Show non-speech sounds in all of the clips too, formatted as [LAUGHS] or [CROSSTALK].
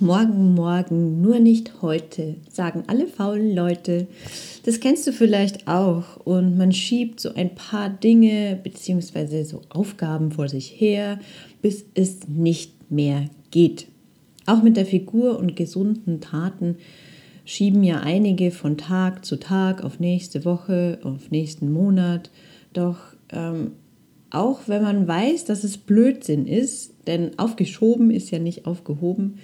Morgen, morgen, nur nicht heute, sagen alle faulen Leute. Das kennst du vielleicht auch. Und man schiebt so ein paar Dinge bzw. so Aufgaben vor sich her, bis es nicht mehr geht. Auch mit der Figur und gesunden Taten schieben ja einige von Tag zu Tag auf nächste Woche, auf nächsten Monat. Doch ähm, auch wenn man weiß, dass es Blödsinn ist, denn aufgeschoben ist ja nicht aufgehoben,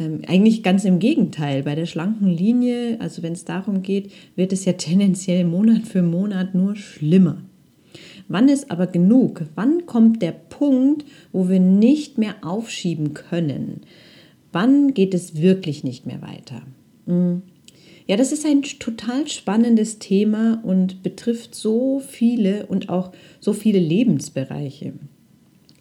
ähm, eigentlich ganz im Gegenteil. Bei der schlanken Linie, also wenn es darum geht, wird es ja tendenziell Monat für Monat nur schlimmer. Wann ist aber genug? Wann kommt der Punkt, wo wir nicht mehr aufschieben können? Wann geht es wirklich nicht mehr weiter? Hm. Ja, das ist ein total spannendes Thema und betrifft so viele und auch so viele Lebensbereiche.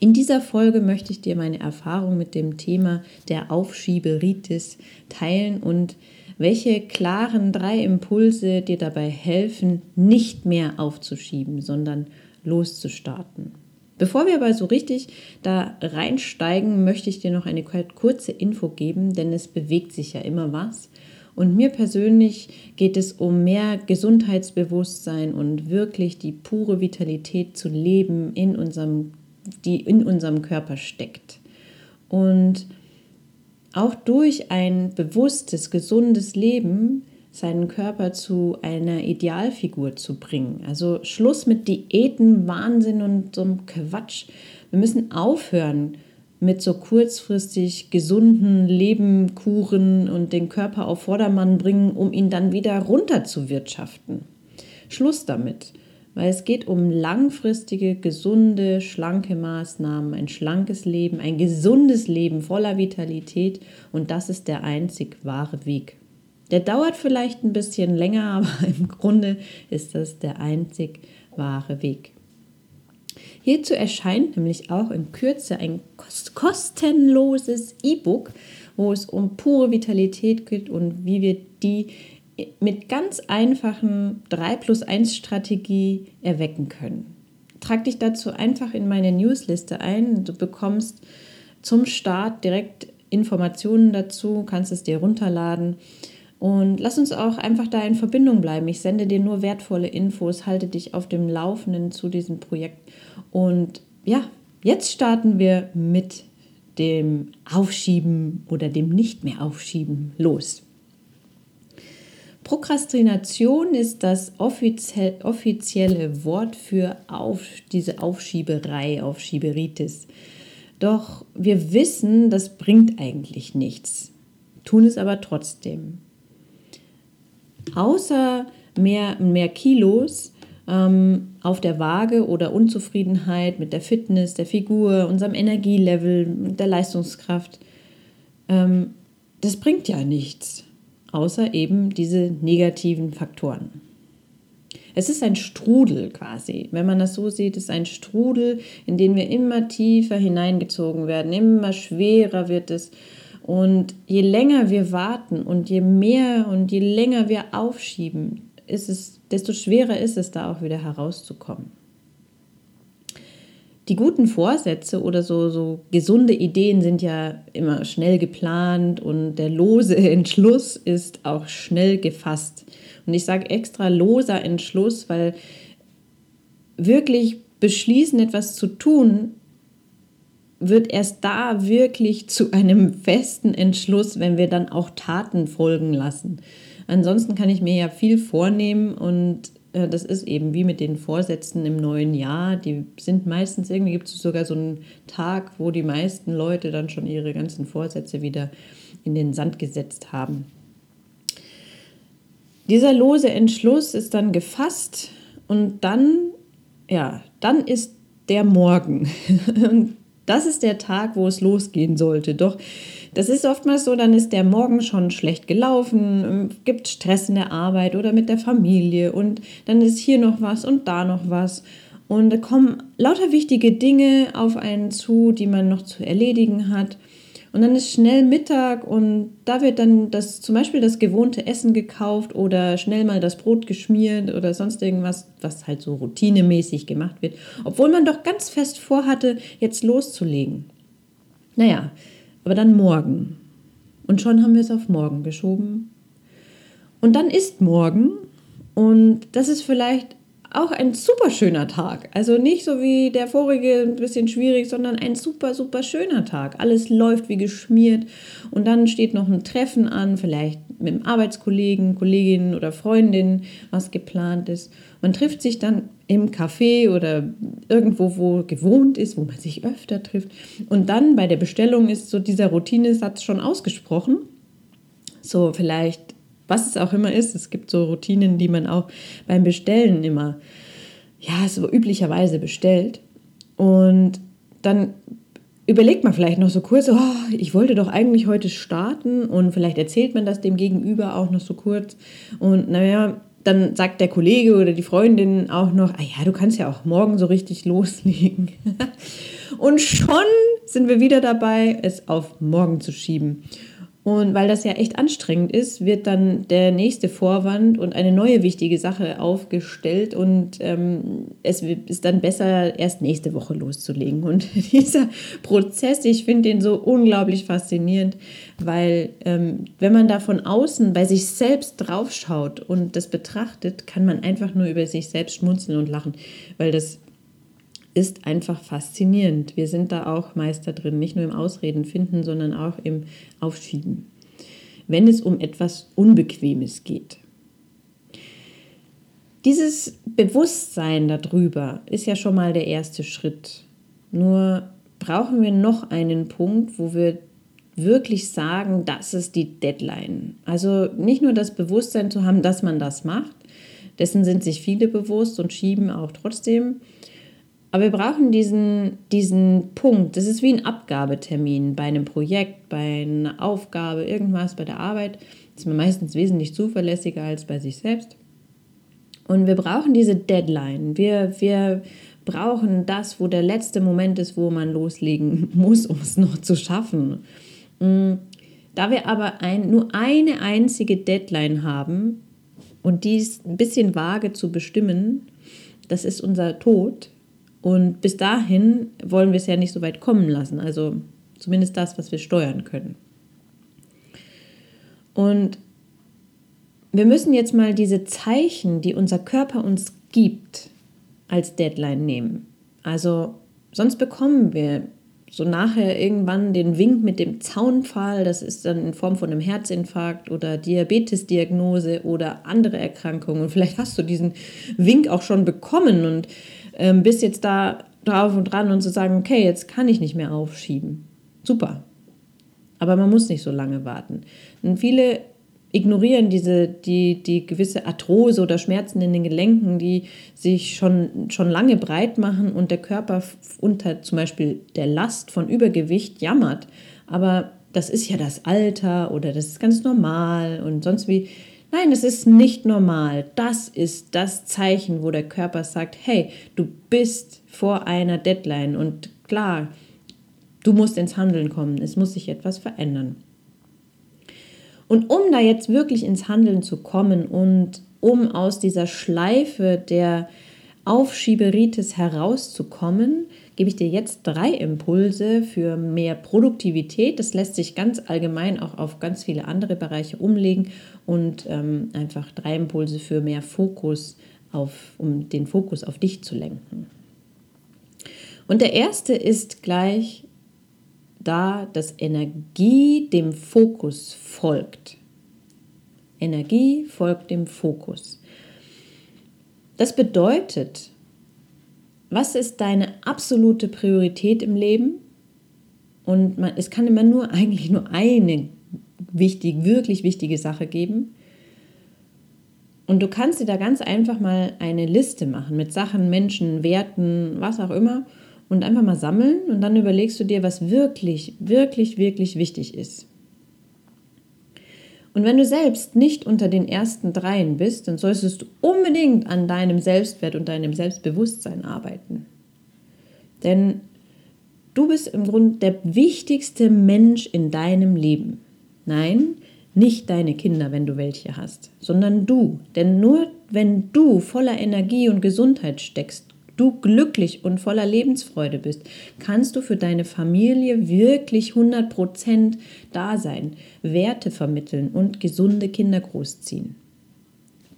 In dieser Folge möchte ich dir meine Erfahrung mit dem Thema der Aufschieberitis teilen und welche klaren drei Impulse dir dabei helfen, nicht mehr aufzuschieben, sondern loszustarten. Bevor wir aber so richtig da reinsteigen, möchte ich dir noch eine kurze Info geben, denn es bewegt sich ja immer was. Und mir persönlich geht es um mehr Gesundheitsbewusstsein und wirklich die pure Vitalität zu leben in unserem die in unserem Körper steckt. Und auch durch ein bewusstes, gesundes Leben seinen Körper zu einer Idealfigur zu bringen. Also Schluss mit Diäten, Wahnsinn und so einem Quatsch. Wir müssen aufhören mit so kurzfristig gesunden Lebenkuren und den Körper auf Vordermann bringen, um ihn dann wieder runter zu wirtschaften. Schluss damit weil es geht um langfristige, gesunde, schlanke Maßnahmen, ein schlankes Leben, ein gesundes Leben voller Vitalität und das ist der einzig wahre Weg. Der dauert vielleicht ein bisschen länger, [LAUGHS] aber im Grunde ist das der einzig wahre Weg. Hierzu erscheint nämlich auch in Kürze ein kostenloses E-Book, wo es um pure Vitalität geht und wie wir die mit ganz einfachen 3 plus 1 Strategie erwecken können. Trag dich dazu einfach in meine Newsliste ein. Du bekommst zum Start direkt Informationen dazu, kannst es dir runterladen. Und lass uns auch einfach da in Verbindung bleiben. Ich sende dir nur wertvolle Infos, halte dich auf dem Laufenden zu diesem Projekt. Und ja, jetzt starten wir mit dem Aufschieben oder dem Nicht mehr Aufschieben los. Prokrastination ist das offizielle Wort für auf, diese Aufschieberei, Aufschieberitis. Doch wir wissen, das bringt eigentlich nichts, tun es aber trotzdem. Außer mehr, mehr Kilos ähm, auf der Waage oder Unzufriedenheit mit der Fitness, der Figur, unserem Energielevel, der Leistungskraft, ähm, das bringt ja nichts außer eben diese negativen Faktoren. Es ist ein Strudel quasi. Wenn man das so sieht, ist ein Strudel, in den wir immer tiefer hineingezogen werden, immer schwerer wird es. Und je länger wir warten und je mehr und je länger wir aufschieben, ist es, desto schwerer ist es, da auch wieder herauszukommen die guten Vorsätze oder so, so gesunde Ideen sind ja immer schnell geplant und der lose [LAUGHS] Entschluss ist auch schnell gefasst. Und ich sage extra loser Entschluss, weil wirklich beschließen, etwas zu tun, wird erst da wirklich zu einem festen Entschluss, wenn wir dann auch Taten folgen lassen. Ansonsten kann ich mir ja viel vornehmen und das ist eben wie mit den Vorsätzen im neuen Jahr. Die sind meistens, irgendwie gibt es sogar so einen Tag, wo die meisten Leute dann schon ihre ganzen Vorsätze wieder in den Sand gesetzt haben. Dieser lose Entschluss ist dann gefasst und dann, ja, dann ist der Morgen. [LAUGHS] das ist der Tag, wo es losgehen sollte. Doch das ist oftmals so, dann ist der Morgen schon schlecht gelaufen, gibt Stress in der Arbeit oder mit der Familie und dann ist hier noch was und da noch was. Und da kommen lauter wichtige Dinge auf einen zu, die man noch zu erledigen hat. Und dann ist schnell Mittag und da wird dann das, zum Beispiel das gewohnte Essen gekauft oder schnell mal das Brot geschmiert oder sonst irgendwas, was halt so routinemäßig gemacht wird, obwohl man doch ganz fest vorhatte, jetzt loszulegen. Naja, aber dann morgen. Und schon haben wir es auf morgen geschoben. Und dann ist morgen und das ist vielleicht auch ein super schöner Tag. Also nicht so wie der vorige, ein bisschen schwierig, sondern ein super, super schöner Tag. Alles läuft wie geschmiert und dann steht noch ein Treffen an, vielleicht mit einem Arbeitskollegen, Kollegin oder Freundin, was geplant ist. Man trifft sich dann im Café oder irgendwo, wo gewohnt ist, wo man sich öfter trifft. Und dann bei der Bestellung ist so dieser Routinesatz schon ausgesprochen. So vielleicht was es auch immer ist. Es gibt so Routinen, die man auch beim Bestellen immer, ja, so üblicherweise bestellt. Und dann überlegt man vielleicht noch so kurz, oh, ich wollte doch eigentlich heute starten und vielleicht erzählt man das dem Gegenüber auch noch so kurz. Und naja, dann sagt der Kollege oder die Freundin auch noch, ah ja, du kannst ja auch morgen so richtig loslegen. [LAUGHS] und schon sind wir wieder dabei, es auf morgen zu schieben. Und weil das ja echt anstrengend ist, wird dann der nächste Vorwand und eine neue wichtige Sache aufgestellt und ähm, es ist dann besser, erst nächste Woche loszulegen. Und [LAUGHS] dieser Prozess, ich finde den so unglaublich faszinierend, weil ähm, wenn man da von außen bei sich selbst draufschaut und das betrachtet, kann man einfach nur über sich selbst schmunzeln und lachen, weil das ist einfach faszinierend. Wir sind da auch Meister drin, nicht nur im Ausreden finden, sondern auch im Aufschieben, wenn es um etwas Unbequemes geht. Dieses Bewusstsein darüber ist ja schon mal der erste Schritt. Nur brauchen wir noch einen Punkt, wo wir wirklich sagen, das ist die Deadline. Also nicht nur das Bewusstsein zu haben, dass man das macht, dessen sind sich viele bewusst und schieben auch trotzdem, aber wir brauchen diesen, diesen Punkt. Das ist wie ein Abgabetermin bei einem Projekt, bei einer Aufgabe, irgendwas bei der Arbeit. Das ist man meistens wesentlich zuverlässiger als bei sich selbst. Und wir brauchen diese Deadline. Wir, wir brauchen das, wo der letzte Moment ist, wo man loslegen [LAUGHS] muss, um es noch zu schaffen. Mm, da wir aber ein, nur eine einzige Deadline haben und die ist ein bisschen vage zu bestimmen, das ist unser Tod, und bis dahin wollen wir es ja nicht so weit kommen lassen. Also zumindest das, was wir steuern können. Und wir müssen jetzt mal diese Zeichen, die unser Körper uns gibt, als Deadline nehmen. Also sonst bekommen wir so nachher irgendwann den Wink mit dem Zaunpfahl, das ist dann in Form von einem Herzinfarkt oder Diabetesdiagnose oder andere Erkrankungen. Und vielleicht hast du diesen Wink auch schon bekommen und ähm, bist jetzt da drauf und dran und zu sagen, okay, jetzt kann ich nicht mehr aufschieben. Super. Aber man muss nicht so lange warten. Und viele ignorieren diese, die, die gewisse Arthrose oder Schmerzen in den Gelenken, die sich schon, schon lange breit machen und der Körper unter zum Beispiel der Last von Übergewicht jammert. Aber das ist ja das Alter oder das ist ganz normal und sonst wie. Nein, es ist nicht normal. Das ist das Zeichen, wo der Körper sagt, hey, du bist vor einer Deadline und klar, du musst ins Handeln kommen. Es muss sich etwas verändern. Und um da jetzt wirklich ins Handeln zu kommen und um aus dieser Schleife der Aufschieberitis herauszukommen, gebe ich dir jetzt drei Impulse für mehr Produktivität. Das lässt sich ganz allgemein auch auf ganz viele andere Bereiche umlegen und ähm, einfach drei Impulse für mehr Fokus auf, um den Fokus auf dich zu lenken. Und der erste ist gleich da, dass Energie dem Fokus folgt. Energie folgt dem Fokus. Das bedeutet, was ist deine absolute Priorität im Leben? Und man, es kann immer nur [LAUGHS] eigentlich nur eine wichtig, wirklich wichtige Sache geben. Und du kannst dir da ganz einfach mal eine Liste machen mit Sachen, Menschen, Werten, was auch immer Und einfach mal sammeln und dann überlegst du dir, was wirklich, wirklich, wirklich wichtig ist. Und wenn du selbst nicht unter den ersten dreien bist, dann solltest du unbedingt an deinem Selbstwert und deinem Selbstbewusstsein arbeiten. Denn du bist im Grunde der wichtigste Mensch in deinem Leben. Nein, nicht deine Kinder, wenn du welche hast, sondern du. Denn nur wenn du voller Energie und Gesundheit steckst, du glücklich und voller Lebensfreude bist, kannst du für deine Familie wirklich 100% da sein, Werte vermitteln und gesunde Kinder großziehen.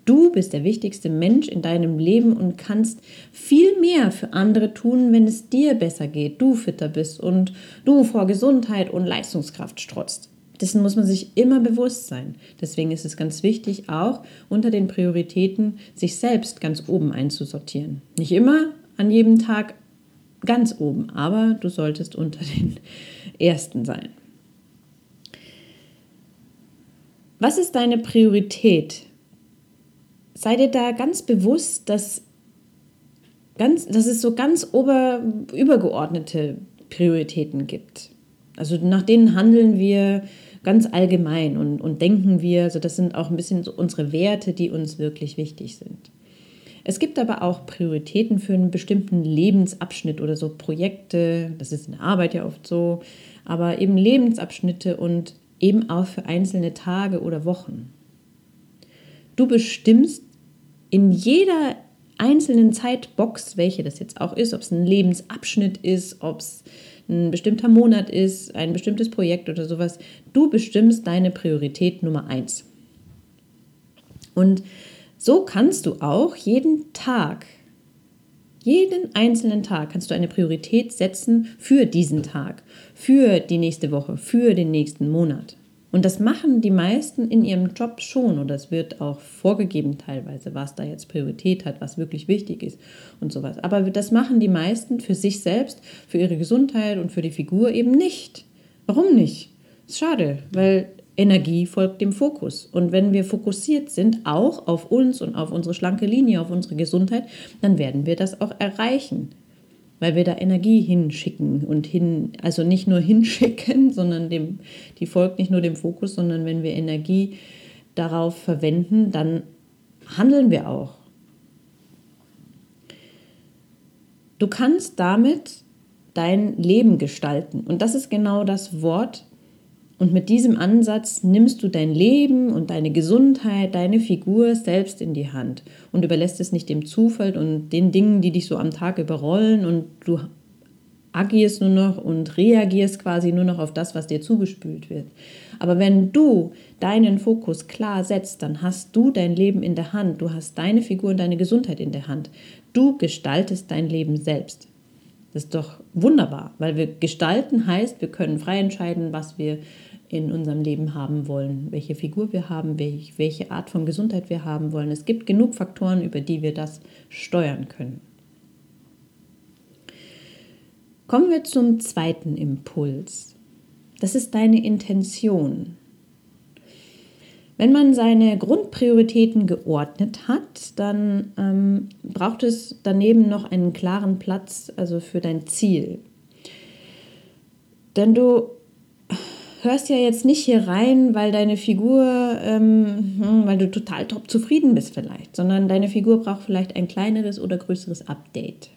Du bist der wichtigste Mensch in deinem Leben und kannst viel mehr für andere tun, wenn es dir besser geht, du fitter bist und du vor Gesundheit und Leistungskraft strotzt. Dessen muss man sich immer bewusst sein. Deswegen ist es ganz wichtig, auch unter den Prioritäten sich selbst ganz oben einzusortieren. Nicht immer an jedem Tag ganz oben, aber du solltest unter den [LAUGHS] ersten sein. Was ist deine Priorität? Sei dir da ganz bewusst, dass, ganz, dass es so ganz ober, übergeordnete Prioritäten gibt. Also nach denen handeln wir ganz allgemein und, und denken wir, also das sind auch ein bisschen so unsere Werte, die uns wirklich wichtig sind. Es gibt aber auch Prioritäten für einen bestimmten Lebensabschnitt oder so Projekte, das ist in der Arbeit ja oft so, aber eben Lebensabschnitte und eben auch für einzelne Tage oder Wochen. Du bestimmst in jeder einzelnen Zeitbox, welche das jetzt auch ist, ob es ein Lebensabschnitt ist, ob es ein bestimmter Monat ist, ein bestimmtes Projekt oder sowas. Du bestimmst deine Priorität Nummer eins. Und so kannst du auch jeden Tag, jeden einzelnen Tag kannst du eine Priorität setzen für diesen Tag, für die nächste Woche, für den nächsten Monat. Und das machen die meisten in ihrem Job schon oder es wird auch vorgegeben teilweise, was da jetzt Priorität hat, was wirklich wichtig ist und sowas. Aber das machen die meisten für sich selbst, für ihre Gesundheit und für die Figur eben nicht. Warum nicht? ist schade, weil Energie folgt dem Fokus. Und wenn wir fokussiert sind, auch auf uns und auf unsere schlanke Linie, auf unsere Gesundheit, dann werden wir das auch erreichen weil wir da Energie hinschicken und hin, also nicht nur [LAUGHS] hinschicken, sondern dem, die folgt nicht nur dem Fokus, sondern wenn wir Energie darauf verwenden, dann handeln wir auch. Du kannst damit dein Leben gestalten. Und das ist genau das Wort, und mit diesem Ansatz nimmst du dein Leben und deine Gesundheit, deine Figur selbst in die Hand und überlässt es nicht dem Zufall und den Dingen, die dich so am Tag überrollen und du agierst nur noch und reagierst quasi nur noch auf das, was dir zugespült wird. Aber wenn du deinen Fokus klar setzt, dann hast du dein Leben in der Hand, du hast deine Figur und deine Gesundheit in der Hand. Du gestaltest dein Leben selbst. Das ist doch wunderbar, weil wir gestalten heißt, wir können frei entscheiden, was wir in unserem Leben haben wollen, welche Figur wir haben, welche Art von Gesundheit wir haben wollen. Es gibt genug Faktoren, über die wir das steuern können. Kommen wir zum zweiten Impuls. Das ist deine Intention. Wenn man seine Grundprioritäten geordnet hat, dann ähm, braucht es daneben noch einen klaren Platz also für dein Ziel. Denn du hörst ja jetzt nicht hier rein, weil deine Figur, ähm, hm, weil du total top zufrieden bist vielleicht, sondern deine Figur braucht vielleicht ein kleineres oder größeres Update.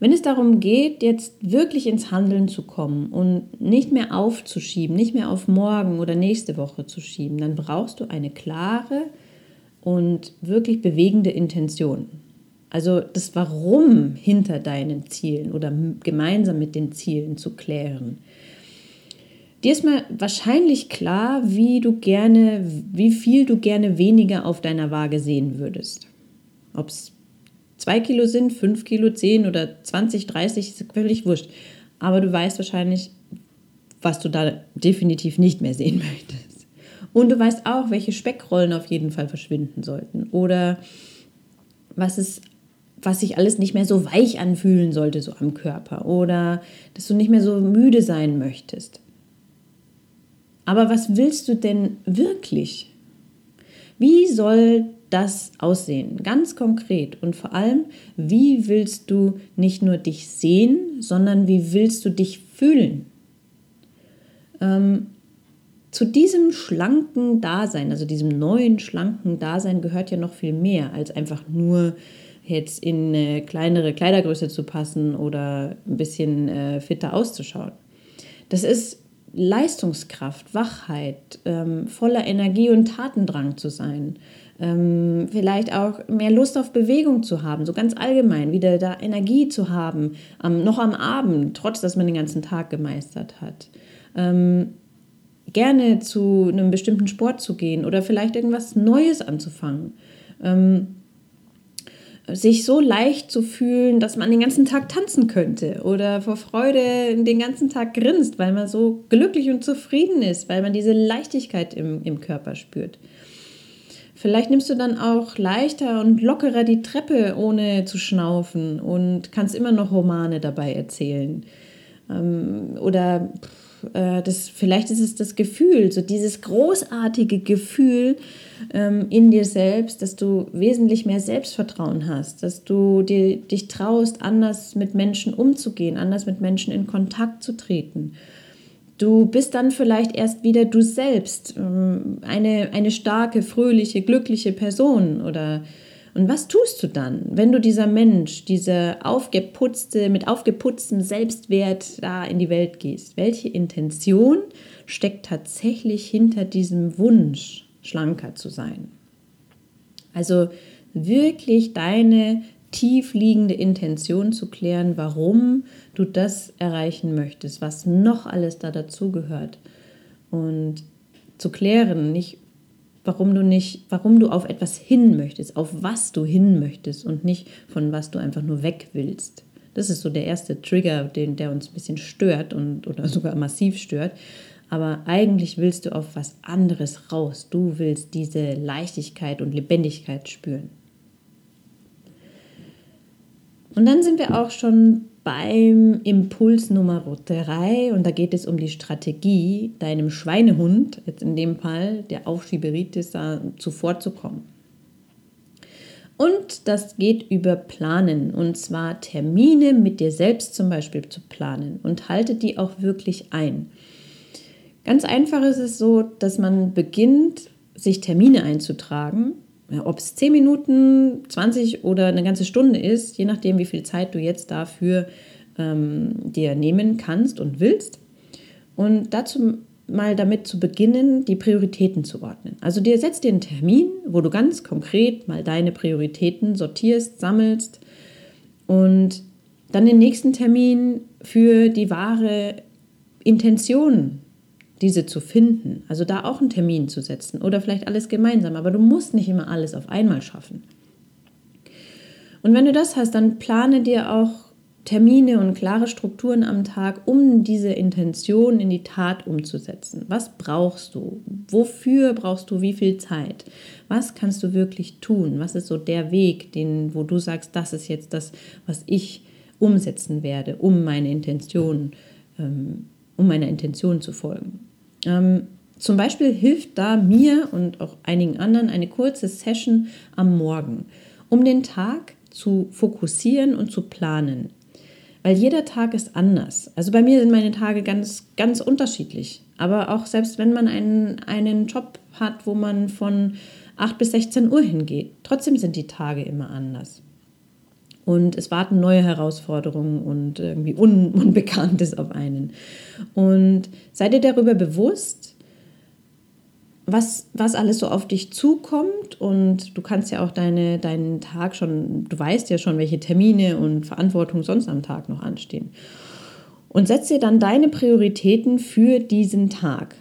Wenn es darum geht, jetzt wirklich ins Handeln zu kommen und nicht mehr aufzuschieben, nicht mehr auf morgen oder nächste Woche zu schieben, dann brauchst du eine klare und wirklich bewegende Intention. Also das Warum hinter deinen Zielen oder gemeinsam mit den Zielen zu klären. Dir ist mal wahrscheinlich klar, wie du gerne, wie viel du gerne weniger auf deiner Waage sehen würdest. Ob es zwei Kilo sind, fünf Kilo, zehn oder 20, 30, ist völlig wurscht. Aber du weißt wahrscheinlich, was du da definitiv nicht mehr sehen [LAUGHS] möchtest. Und du weißt auch, welche Speckrollen auf jeden Fall verschwinden sollten. Oder was es was sich alles nicht mehr so weich anfühlen sollte, so am Körper. Oder dass du nicht mehr so müde sein möchtest. Aber was willst du denn wirklich? Wie soll das aussehen? Ganz konkret. Und vor allem, wie willst du nicht nur dich sehen, sondern wie willst du dich fühlen? Ähm, zu diesem schlanken Dasein, also diesem neuen schlanken Dasein, gehört ja noch viel mehr als einfach nur jetzt in eine kleinere Kleidergröße zu passen oder ein bisschen äh, fitter auszuschauen. Das ist Leistungskraft, Wachheit, ähm, voller Energie und Tatendrang zu sein. Ähm, vielleicht auch mehr Lust auf Bewegung zu haben, so ganz allgemein, wieder da Energie zu haben, am, noch am Abend, trotz dass man den ganzen Tag gemeistert hat. Ähm, gerne zu einem bestimmten Sport zu gehen oder vielleicht irgendwas Neues anzufangen. Ähm, sich so leicht zu fühlen, dass man den ganzen Tag tanzen könnte oder vor Freude den ganzen Tag grinst, weil man so glücklich und zufrieden ist, weil man diese Leichtigkeit im, im Körper spürt. Vielleicht nimmst du dann auch leichter und lockerer die Treppe, ohne zu schnaufen und kannst immer noch Romane dabei erzählen. Ähm, oder äh, das, vielleicht ist es das Gefühl, so dieses großartige Gefühl ähm, in dir selbst, dass du wesentlich mehr Selbstvertrauen hast, dass du dir, dich traust, anders mit Menschen umzugehen, anders mit Menschen in Kontakt zu treten. Du bist dann vielleicht erst wieder du selbst, ähm, eine, eine starke, fröhliche, glückliche Person oder und was tust du dann, wenn du dieser Mensch, dieser aufgeputzte, mit aufgeputztem Selbstwert da in die Welt gehst? Welche Intention steckt tatsächlich hinter diesem Wunsch, schlanker zu sein? Also wirklich deine tiefliegende Intention zu klären, warum du das erreichen möchtest, was noch alles da dazugehört. Und zu klären, nicht warum du nicht, warum du auf etwas hin möchtest, auf was du hin möchtest und nicht von was du einfach nur weg willst. Das ist so der erste Trigger, den, der uns ein bisschen stört und, oder [LAUGHS] sogar massiv stört. Aber eigentlich willst du auf was anderes raus. Du willst diese Leichtigkeit und Lebendigkeit spüren. Und dann sind wir auch schon beim Impuls Nummer 3 und da geht es um die Strategie, deinem Schweinehund, jetzt in dem Fall der Aufschieberitis, da zuvorzukommen. Und das geht über Planen und zwar Termine mit dir selbst zum Beispiel zu planen und halte die auch wirklich ein. Ganz einfach ist es so, dass man beginnt, sich Termine einzutragen ob es 10 Minuten, 20 oder eine ganze Stunde ist, je nachdem, wie viel Zeit du jetzt dafür ähm, dir nehmen kannst und willst. Und dazu mal damit zu beginnen, die Prioritäten zu ordnen. Also dir setzt dir einen Termin, wo du ganz konkret mal deine Prioritäten sortierst, sammelst und dann den nächsten Termin für die wahre Intention diese zu finden. Also da auch einen Termin zu setzen oder vielleicht alles gemeinsam. Aber du musst nicht immer alles auf einmal schaffen. Und wenn du das hast, dann plane dir auch Termine und klare Strukturen am Tag, um diese Intention in die Tat umzusetzen. Was brauchst du? Wofür brauchst du wie viel Zeit? Was kannst du wirklich tun? Was ist so der Weg, den, wo du sagst, das ist jetzt das, was ich umsetzen werde, um meine Intention, ähm, um meiner Intention zu folgen? Ähm, zum Beispiel hilft da mir und auch einigen anderen eine kurze Session am Morgen, um den Tag zu fokussieren und zu planen. Weil jeder Tag ist anders. Also bei mir sind meine Tage ganz, ganz unterschiedlich. Aber auch selbst wenn man einen, einen Job hat, wo man von 8 bis 16 Uhr hingeht, trotzdem sind die Tage immer anders. Und es warten neue Herausforderungen und irgendwie Un [LAUGHS] Unbekanntes auf einen. Und sei dir darüber bewusst, was, was alles so auf dich zukommt. Und du kannst ja auch deine, deinen Tag schon, du weißt ja schon, welche Termine und Verantwortung sonst am Tag noch anstehen. Und setz dir dann deine Prioritäten für diesen Tag.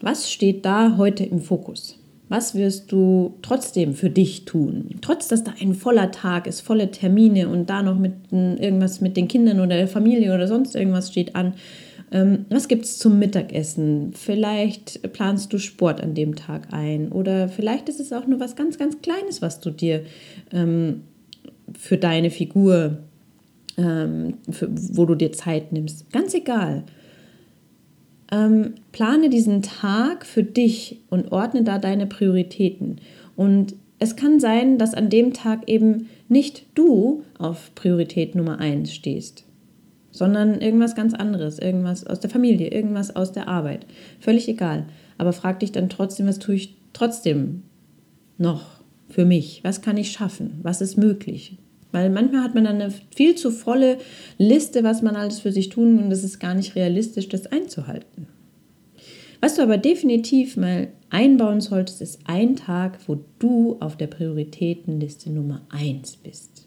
Was steht da heute im Fokus? Was wirst du trotzdem für dich tun? Trotz, dass da ein voller Tag ist, volle Termine und da noch mit irgendwas mit den Kindern oder der Familie oder sonst irgendwas steht an. Ähm, was gibt es zum Mittagessen? Vielleicht planst du Sport an dem Tag ein oder vielleicht ist es auch nur was ganz, ganz Kleines, was du dir ähm, für deine Figur, ähm, für, wo du dir Zeit nimmst. Ganz egal. Ähm, plane diesen Tag für dich und ordne da deine Prioritäten. Und es kann sein, dass an dem Tag eben nicht du auf Priorität Nummer 1 stehst, sondern irgendwas ganz anderes, irgendwas aus der Familie, irgendwas aus der Arbeit. Völlig egal. Aber frag dich dann trotzdem, was tue ich trotzdem noch für mich? Was kann ich schaffen? Was ist möglich? Weil manchmal hat man dann eine viel zu volle Liste, was man alles für sich tun und es ist gar nicht realistisch, das einzuhalten. Was du aber definitiv mal einbauen solltest, ist ein Tag, wo du auf der Prioritätenliste Nummer 1 bist.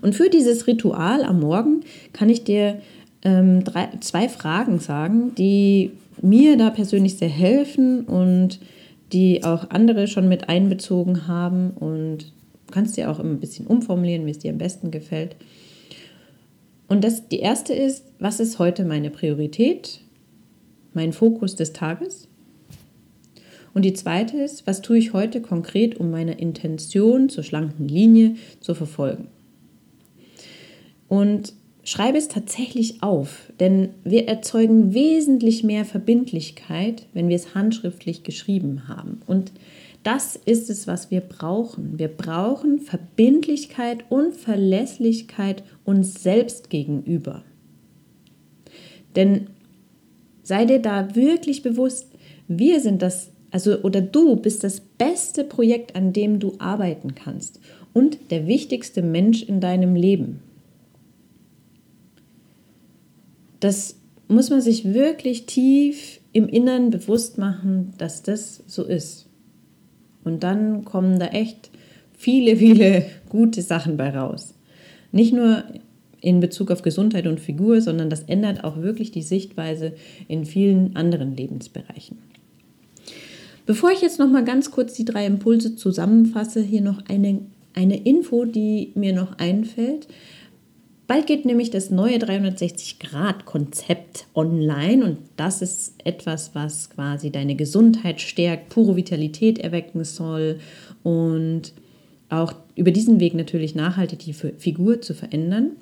Und für dieses Ritual am Morgen kann ich dir ähm, drei, zwei Fragen sagen, die mir da persönlich sehr helfen und die auch andere schon mit einbezogen haben und kannst dir auch immer ein bisschen umformulieren, wie es dir am besten gefällt. Und das, die erste ist, was ist heute meine Priorität, mein Fokus des Tages? Und die zweite ist, was tue ich heute konkret, um meine Intention zur schlanken Linie zu verfolgen? Und schreibe es tatsächlich auf, denn wir erzeugen wesentlich mehr Verbindlichkeit, wenn wir es handschriftlich geschrieben haben. Und das ist es, was wir brauchen. Wir brauchen Verbindlichkeit und Verlässlichkeit uns selbst gegenüber. Denn sei dir da wirklich bewusst, wir sind das, also oder du bist das beste Projekt, an dem du arbeiten kannst und der wichtigste Mensch in deinem Leben. Das muss man sich wirklich tief im Inneren bewusst machen, dass das so ist. Und dann kommen da echt viele, viele gute Sachen bei raus. Nicht nur in Bezug auf Gesundheit und Figur, sondern das ändert auch wirklich die Sichtweise in vielen anderen Lebensbereichen. Bevor ich jetzt noch mal ganz kurz die drei Impulse zusammenfasse, hier noch eine, eine Info, die mir noch einfällt. Bald geht nämlich das neue 360-Grad-Konzept online und das ist etwas, was quasi deine Gesundheit stärkt, pure Vitalität erwecken soll und auch über diesen Weg natürlich nachhaltig die Figur zu verändern.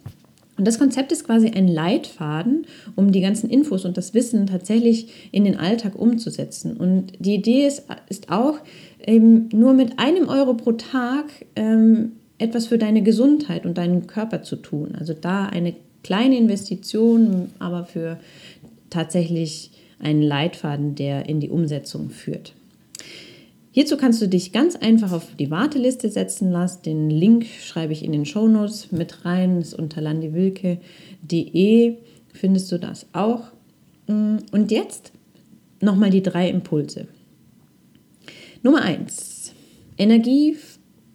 Und das Konzept ist quasi ein Leitfaden, um die ganzen Infos und das Wissen tatsächlich in den Alltag umzusetzen. Und die Idee ist, ist auch, eben nur mit einem Euro pro Tag ähm, etwas für deine Gesundheit und deinen Körper zu tun. Also da eine kleine Investition, aber für tatsächlich einen Leitfaden, der in die Umsetzung führt. Hierzu kannst du dich ganz einfach auf die Warteliste setzen lassen. Den Link schreibe ich in den Shownotes mit rein. Das ist unter landiwilke.de findest du das auch. Und jetzt nochmal die drei Impulse. Nummer eins: Energie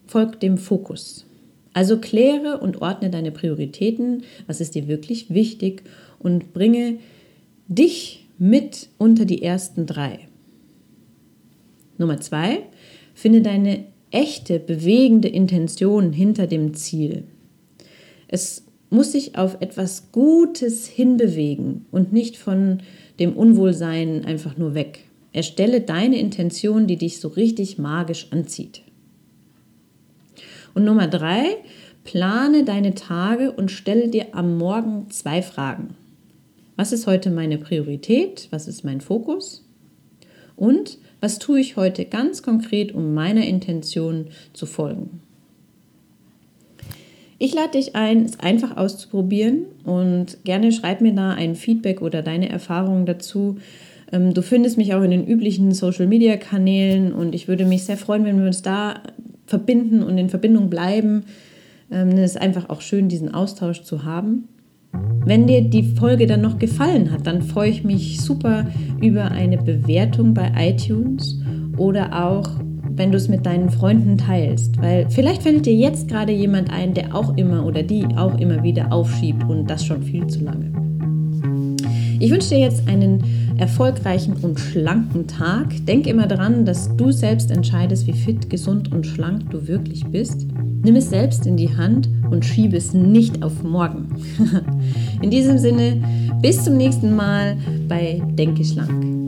folgt dem Fokus. Also kläre und ordne deine Prioritäten, was ist dir wirklich wichtig und bringe dich mit unter die ersten drei. Nummer zwei, finde deine echte, bewegende Intention hinter dem Ziel. Es muss sich auf etwas Gutes hinbewegen und nicht von dem Unwohlsein einfach nur weg. Erstelle deine Intention, die dich so richtig magisch anzieht. Und Nummer drei, plane deine Tage und stelle dir am Morgen zwei Fragen. Was ist heute meine Priorität? Was ist mein Fokus? Und was tue ich heute ganz konkret, um meiner Intention zu folgen? Ich lade dich ein, es einfach auszuprobieren und gerne schreib mir da ein Feedback oder deine Erfahrungen dazu. Ähm, du findest mich auch in den üblichen Social-Media-Kanälen und ich würde mich sehr freuen, wenn wir uns da verbinden und in Verbindung bleiben. Ähm, es ist einfach auch schön, diesen Austausch zu haben. Wenn dir die Folge dann noch gefallen hat, dann freue ich mich super über eine Bewertung bei iTunes oder auch, wenn du es mit deinen Freunden teilst. Weil vielleicht fällt dir jetzt gerade jemand ein, der auch immer oder die auch immer wieder aufschiebt und das schon viel zu lange. Ich wünsche dir jetzt einen erfolgreichen und schlanken Tag. Denk immer daran, dass du selbst entscheidest, wie fit, gesund und schlank du wirklich bist. Nimm es selbst in die Hand und schiebe es nicht auf morgen. [LAUGHS] in diesem Sinne, bis zum nächsten Mal bei Denke schlank.